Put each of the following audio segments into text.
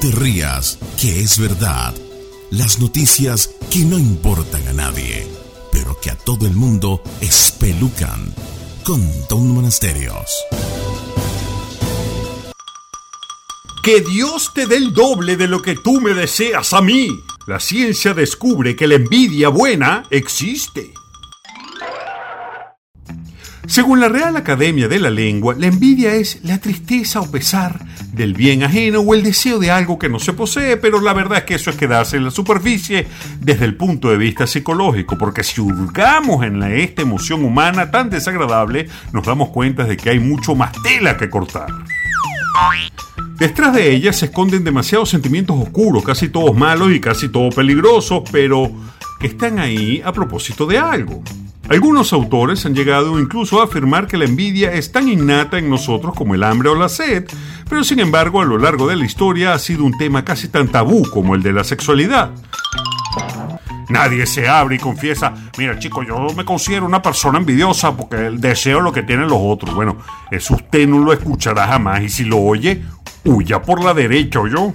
te rías, que es verdad. Las noticias que no importan a nadie, pero que a todo el mundo espelucan. Con Don Monasterios. Que Dios te dé el doble de lo que tú me deseas a mí. La ciencia descubre que la envidia buena existe. Según la Real Academia de la Lengua, la envidia es la tristeza o pesar del bien ajeno o el deseo de algo que no se posee, pero la verdad es que eso es quedarse en la superficie desde el punto de vista psicológico, porque si hurgamos en la, esta emoción humana tan desagradable, nos damos cuenta de que hay mucho más tela que cortar. Detrás de ella se esconden demasiados sentimientos oscuros, casi todos malos y casi todos peligrosos, pero que están ahí a propósito de algo. Algunos autores han llegado incluso a afirmar que la envidia es tan innata en nosotros como el hambre o la sed, pero sin embargo a lo largo de la historia ha sido un tema casi tan tabú como el de la sexualidad. Nadie se abre y confiesa, mira chico, yo me considero una persona envidiosa porque deseo lo que tienen los otros. Bueno, eso usted no lo escuchará jamás y si lo oye, huya por la derecha, yo.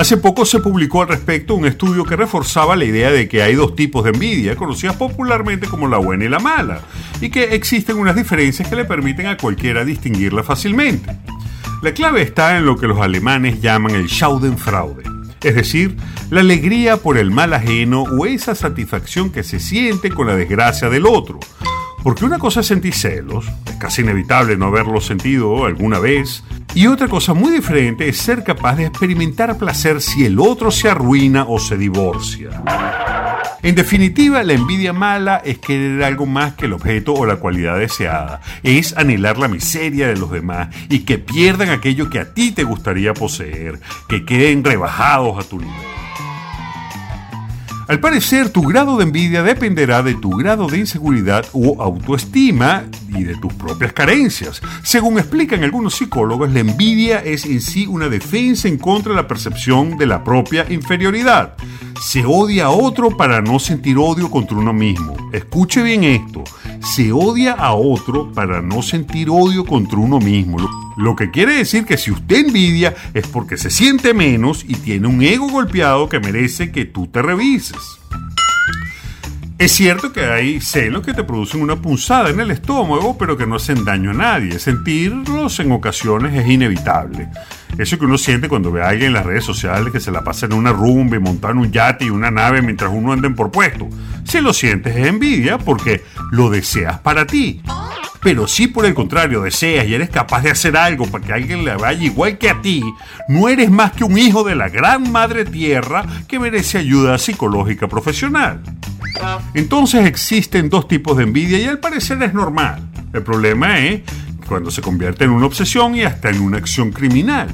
Hace poco se publicó al respecto un estudio que reforzaba la idea de que hay dos tipos de envidia, conocidas popularmente como la buena y la mala, y que existen unas diferencias que le permiten a cualquiera distinguirla fácilmente. La clave está en lo que los alemanes llaman el Schadenfreude, es decir, la alegría por el mal ajeno o esa satisfacción que se siente con la desgracia del otro, porque una cosa es sentir celos, es casi inevitable no haberlo sentido alguna vez, y otra cosa muy diferente es ser capaz de experimentar placer si el otro se arruina o se divorcia. En definitiva, la envidia mala es querer algo más que el objeto o la cualidad deseada. Es anhelar la miseria de los demás y que pierdan aquello que a ti te gustaría poseer, que queden rebajados a tu nivel. Al parecer, tu grado de envidia dependerá de tu grado de inseguridad o autoestima y de tus propias carencias. Según explican algunos psicólogos, la envidia es en sí una defensa en contra de la percepción de la propia inferioridad. Se odia a otro para no sentir odio contra uno mismo. Escuche bien esto. Se odia a otro para no sentir odio contra uno mismo. Lo que quiere decir que si usted envidia es porque se siente menos y tiene un ego golpeado que merece que tú te revises. Es cierto que hay celos que te producen una punzada en el estómago, pero que no hacen daño a nadie. Sentirlos en ocasiones es inevitable. Eso que uno siente cuando ve a alguien en las redes sociales que se la pasa en una rumba y monta en un yate y una nave mientras uno anda por puesto. Si lo sientes es envidia porque lo deseas para ti. Pero si por el contrario deseas y eres capaz de hacer algo para que alguien le vaya igual que a ti, no eres más que un hijo de la gran madre tierra que merece ayuda psicológica profesional. Entonces existen dos tipos de envidia y al parecer es normal. El problema es cuando se convierte en una obsesión y hasta en una acción criminal.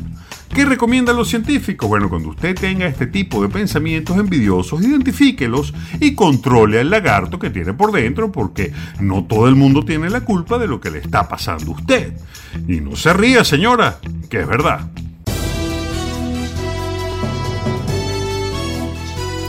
¿Qué recomiendan los científicos? Bueno, cuando usted tenga este tipo de pensamientos envidiosos, identifíquelos y controle al lagarto que tiene por dentro, porque no todo el mundo tiene la culpa de lo que le está pasando a usted. Y no se ría, señora, que es verdad.